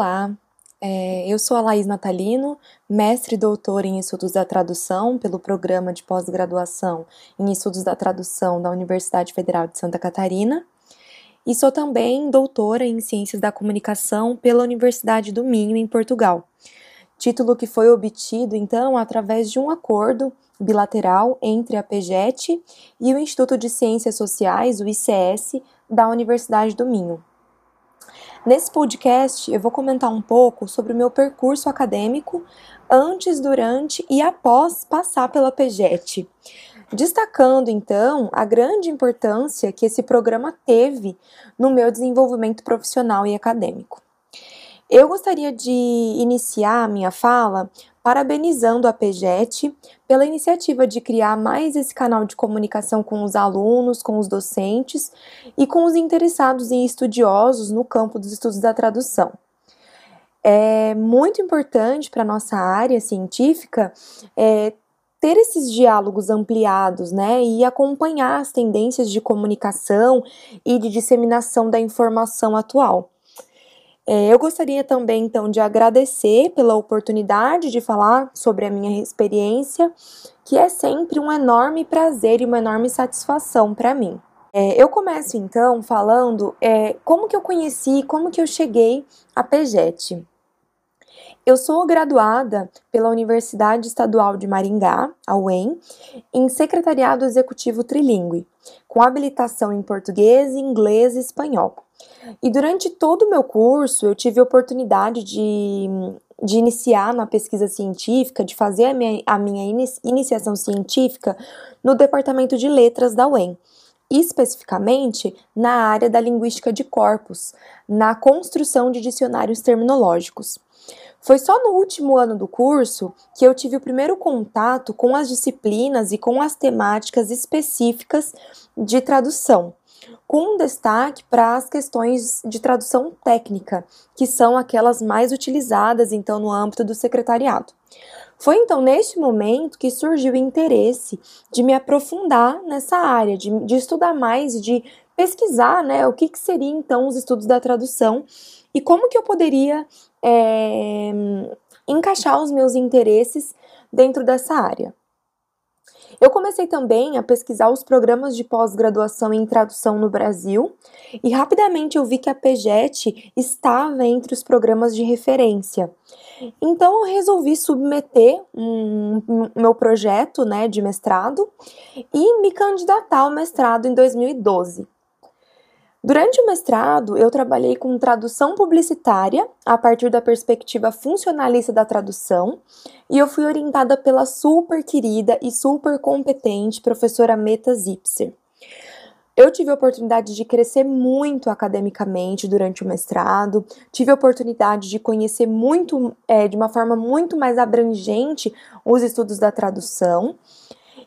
Olá, é, eu sou a Laís Natalino, mestre e doutora em Estudos da Tradução pelo Programa de Pós-Graduação em Estudos da Tradução da Universidade Federal de Santa Catarina e sou também doutora em Ciências da Comunicação pela Universidade do Minho, em Portugal. Título que foi obtido, então, através de um acordo bilateral entre a PEGET e o Instituto de Ciências Sociais, o ICS, da Universidade do Minho. Nesse podcast, eu vou comentar um pouco sobre o meu percurso acadêmico antes, durante e após passar pela PEGET, destacando então a grande importância que esse programa teve no meu desenvolvimento profissional e acadêmico. Eu gostaria de iniciar minha fala parabenizando a PEGET pela iniciativa de criar mais esse canal de comunicação com os alunos, com os docentes e com os interessados e estudiosos no campo dos estudos da tradução. É muito importante para a nossa área científica é, ter esses diálogos ampliados, né, e acompanhar as tendências de comunicação e de disseminação da informação atual. É, eu gostaria também, então, de agradecer pela oportunidade de falar sobre a minha experiência, que é sempre um enorme prazer e uma enorme satisfação para mim. É, eu começo então falando é, como que eu conheci, como que eu cheguei à PEGET. Eu sou graduada pela Universidade Estadual de Maringá, a UEM, em Secretariado Executivo Trilingue, com habilitação em português, inglês e espanhol. E durante todo o meu curso, eu tive a oportunidade de, de iniciar na pesquisa científica, de fazer a minha, a minha iniciação científica no departamento de letras da UEM, especificamente na área da linguística de corpos, na construção de dicionários terminológicos. Foi só no último ano do curso que eu tive o primeiro contato com as disciplinas e com as temáticas específicas de tradução com destaque para as questões de tradução técnica, que são aquelas mais utilizadas então no âmbito do secretariado. Foi então neste momento que surgiu o interesse de me aprofundar nessa área, de, de estudar mais, de pesquisar né, o que, que seriam então os estudos da tradução e como que eu poderia é, encaixar os meus interesses dentro dessa área. Eu comecei também a pesquisar os programas de pós-graduação em tradução no Brasil e rapidamente eu vi que a PEGET estava entre os programas de referência. Então eu resolvi submeter um, um, meu projeto né, de mestrado e me candidatar ao mestrado em 2012. Durante o mestrado, eu trabalhei com tradução publicitária a partir da perspectiva funcionalista da tradução e eu fui orientada pela super querida e super competente professora Meta Zipser. Eu tive a oportunidade de crescer muito academicamente durante o mestrado, tive a oportunidade de conhecer muito, é, de uma forma muito mais abrangente, os estudos da tradução.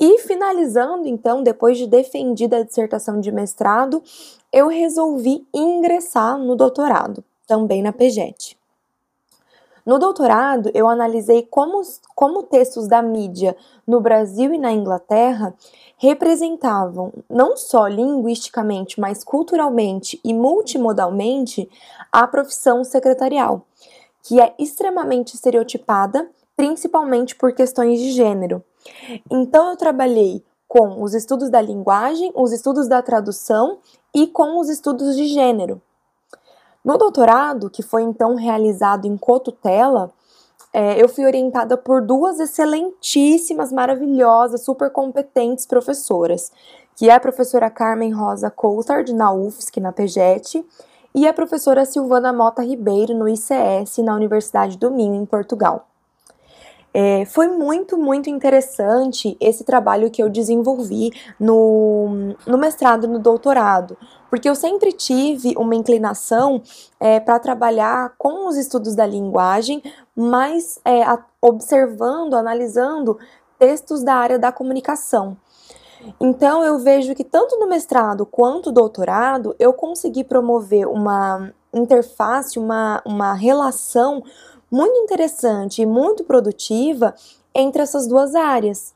E finalizando, então, depois de defendida a dissertação de mestrado, eu resolvi ingressar no doutorado, também na PEGET. No doutorado, eu analisei como, como textos da mídia no Brasil e na Inglaterra representavam, não só linguisticamente, mas culturalmente e multimodalmente, a profissão secretarial, que é extremamente estereotipada, principalmente por questões de gênero. Então, eu trabalhei com os estudos da linguagem, os estudos da tradução e com os estudos de gênero. No doutorado, que foi então realizado em cotutela, é, eu fui orientada por duas excelentíssimas, maravilhosas, super competentes professoras, que é a professora Carmen Rosa Coulthard, na UFSC, na PEGET, e a professora Silvana Mota Ribeiro, no ICS, na Universidade do Minho, em Portugal. É, foi muito, muito interessante esse trabalho que eu desenvolvi no, no mestrado e no doutorado, porque eu sempre tive uma inclinação é, para trabalhar com os estudos da linguagem, mas é, a, observando, analisando textos da área da comunicação. Então eu vejo que tanto no mestrado quanto no doutorado eu consegui promover uma interface, uma, uma relação muito interessante e muito produtiva entre essas duas áreas.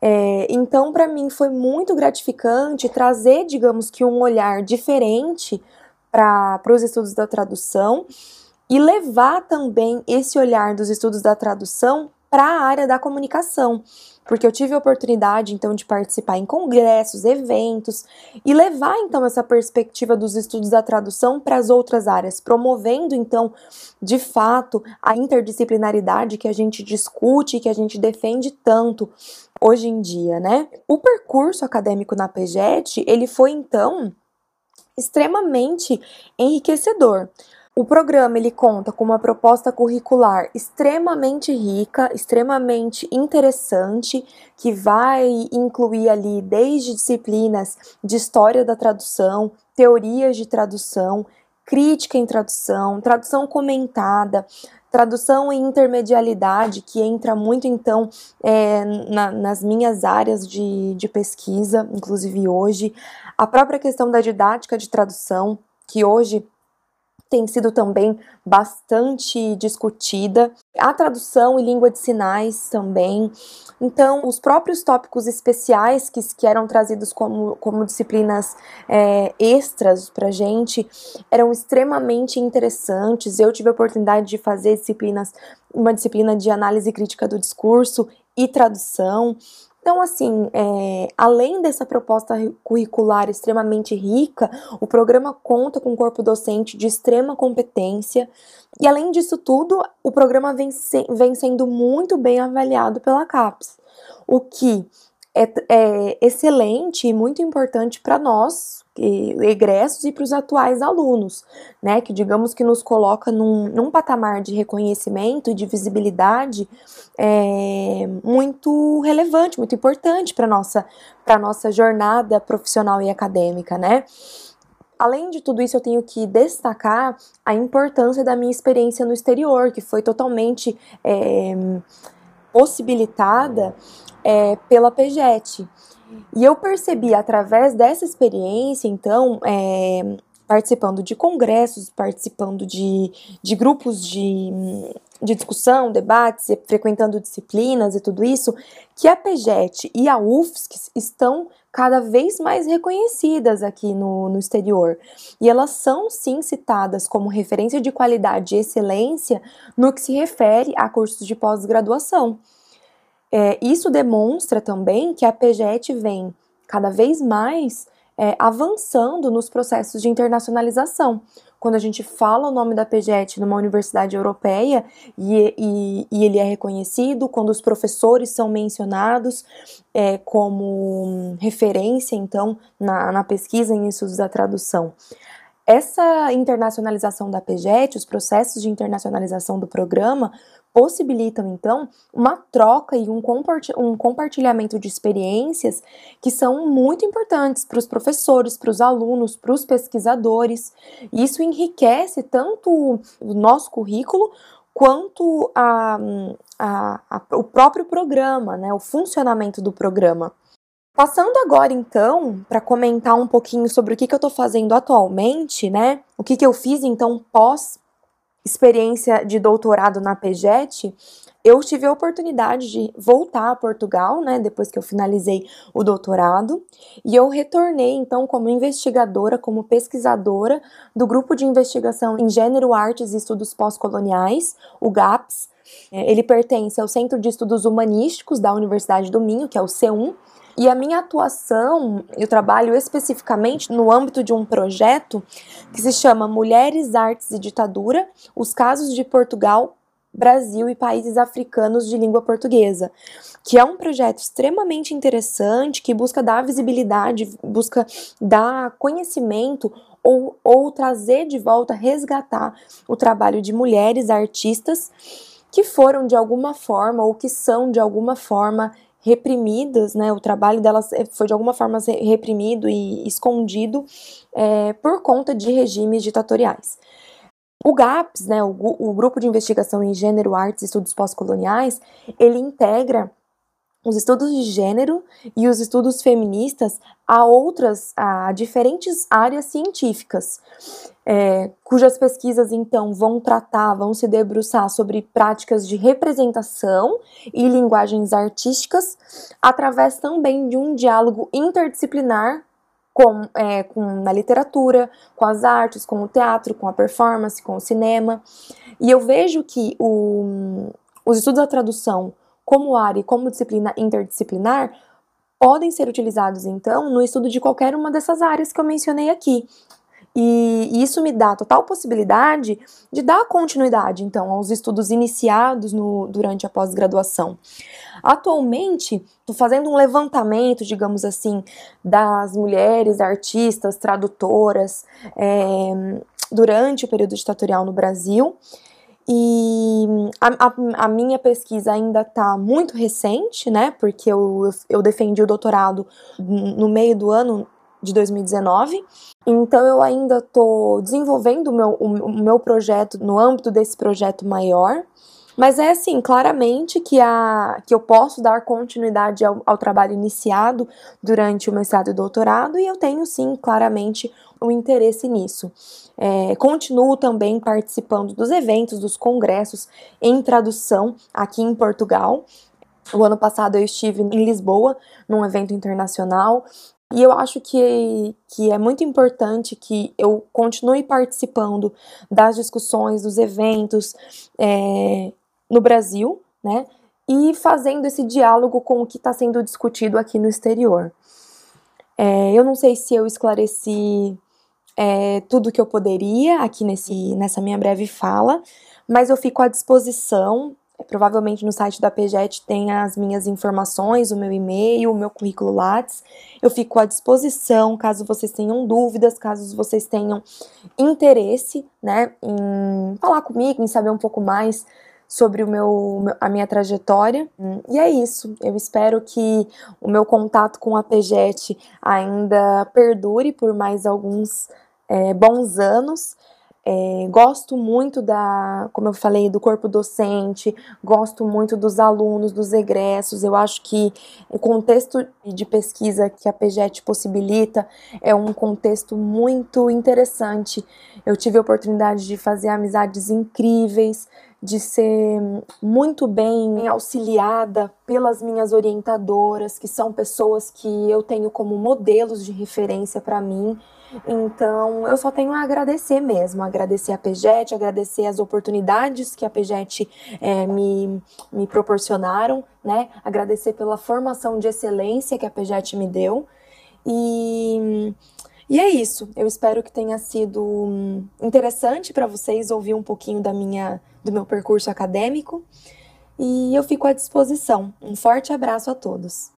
É, então, para mim, foi muito gratificante trazer, digamos que, um olhar diferente para os estudos da tradução e levar também esse olhar dos estudos da tradução para a área da comunicação, porque eu tive a oportunidade então de participar em congressos, eventos e levar então essa perspectiva dos estudos da tradução para as outras áreas, promovendo então de fato a interdisciplinaridade que a gente discute, que a gente defende tanto hoje em dia, né? O percurso acadêmico na PEGET, ele foi então extremamente enriquecedor. O programa ele conta com uma proposta curricular extremamente rica, extremamente interessante, que vai incluir ali desde disciplinas de história da tradução, teorias de tradução, crítica em tradução, tradução comentada, tradução e intermedialidade, que entra muito então é, na, nas minhas áreas de, de pesquisa, inclusive hoje, a própria questão da didática de tradução, que hoje tem sido também bastante discutida. A tradução e língua de sinais também. Então, os próprios tópicos especiais que, que eram trazidos como, como disciplinas é, extras para gente eram extremamente interessantes. Eu tive a oportunidade de fazer disciplinas, uma disciplina de análise crítica do discurso e tradução. Então, assim, é, além dessa proposta curricular extremamente rica, o programa conta com um corpo docente de extrema competência. E além disso tudo, o programa vem, se, vem sendo muito bem avaliado pela CAPES, o que é, é excelente e muito importante para nós, egressos e para os atuais alunos, né? Que digamos que nos coloca num, num patamar de reconhecimento e de visibilidade é, muito relevante, muito importante para nossa para nossa jornada profissional e acadêmica, né? Além de tudo isso, eu tenho que destacar a importância da minha experiência no exterior, que foi totalmente é, possibilitada é, pela PEGET. E eu percebi através dessa experiência, então, é, participando de congressos, participando de, de grupos de, de discussão, debates, frequentando disciplinas e tudo isso, que a PEGET e a UFSC estão cada vez mais reconhecidas aqui no, no exterior. E elas são sim citadas como referência de qualidade e excelência no que se refere a cursos de pós-graduação. É, isso demonstra também que a PGET vem cada vez mais é, avançando nos processos de internacionalização. Quando a gente fala o nome da PGET numa universidade europeia e, e, e ele é reconhecido, quando os professores são mencionados é, como referência, então, na, na pesquisa em estudos da tradução. Essa internacionalização da PGET, os processos de internacionalização do programa, possibilitam então uma troca e um, compartilhamento de experiências que são muito importantes para os professores, para os alunos, para os pesquisadores. Isso enriquece tanto o nosso currículo quanto a, a, a, o próprio programa, né, o funcionamento do programa. Passando agora então para comentar um pouquinho sobre o que, que eu estou fazendo atualmente, né? O que, que eu fiz então pós experiência de doutorado na PEGET, eu tive a oportunidade de voltar a Portugal, né, depois que eu finalizei o doutorado, e eu retornei então como investigadora, como pesquisadora do grupo de investigação em gênero, artes e estudos pós-coloniais, o GAPS. É, ele pertence ao Centro de Estudos Humanísticos da Universidade do Minho, que é o C1, e a minha atuação, eu trabalho especificamente no âmbito de um projeto que se chama Mulheres, Artes e Ditadura: Os casos de Portugal, Brasil e países africanos de língua portuguesa, que é um projeto extremamente interessante que busca dar visibilidade, busca dar conhecimento ou, ou trazer de volta, resgatar o trabalho de mulheres artistas que foram de alguma forma ou que são de alguma forma reprimidas, né? O trabalho delas eh, foi de alguma forma reprimido e escondido é, por conta de regimes ditatoriais. O GAPS, né, o, o Grupo de Investigação em Gênero, Artes e Estudos Pós-Coloniais, ele integra os estudos de gênero e os estudos feministas a outras, a diferentes áreas científicas, é, cujas pesquisas então vão tratar, vão se debruçar sobre práticas de representação e linguagens artísticas, através também de um diálogo interdisciplinar com, é, com na literatura, com as artes, com o teatro, com a performance, com o cinema. E eu vejo que o, os estudos da tradução como área e como disciplina interdisciplinar podem ser utilizados, então, no estudo de qualquer uma dessas áreas que eu mencionei aqui. E isso me dá total possibilidade de dar continuidade, então, aos estudos iniciados no, durante a pós-graduação. Atualmente, estou fazendo um levantamento, digamos assim, das mulheres artistas, tradutoras, é, durante o período ditatorial no Brasil. E a, a, a minha pesquisa ainda está muito recente, né? Porque eu, eu defendi o doutorado no meio do ano de 2019. Então eu ainda estou desenvolvendo meu, o, o meu projeto no âmbito desse projeto maior. Mas é assim, claramente que, a, que eu posso dar continuidade ao, ao trabalho iniciado durante o mestrado e doutorado, e eu tenho sim, claramente, o um interesse nisso. É, continuo também participando dos eventos, dos congressos em tradução aqui em Portugal. O ano passado eu estive em Lisboa, num evento internacional, e eu acho que, que é muito importante que eu continue participando das discussões, dos eventos é, no Brasil, né? E fazendo esse diálogo com o que está sendo discutido aqui no exterior. É, eu não sei se eu esclareci é, tudo que eu poderia aqui nesse, nessa minha breve fala, mas eu fico à disposição Provavelmente no site da PGET tem as minhas informações, o meu e-mail, o meu currículo Lattes. Eu fico à disposição caso vocês tenham dúvidas, caso vocês tenham interesse, né, em falar comigo, em saber um pouco mais sobre o meu, a minha trajetória. E é isso. Eu espero que o meu contato com a PGET ainda perdure por mais alguns é, bons anos. É, gosto muito da, como eu falei, do corpo docente, gosto muito dos alunos, dos egressos. Eu acho que o contexto de pesquisa que a PGET possibilita é um contexto muito interessante. Eu tive a oportunidade de fazer amizades incríveis, de ser muito bem auxiliada pelas minhas orientadoras, que são pessoas que eu tenho como modelos de referência para mim. Então, eu só tenho a agradecer mesmo, agradecer a PEGET, agradecer as oportunidades que a PEGET é, me, me proporcionaram, né? Agradecer pela formação de excelência que a PEGET me deu. E, e é isso. Eu espero que tenha sido interessante para vocês ouvir um pouquinho da minha, do meu percurso acadêmico. E eu fico à disposição. Um forte abraço a todos.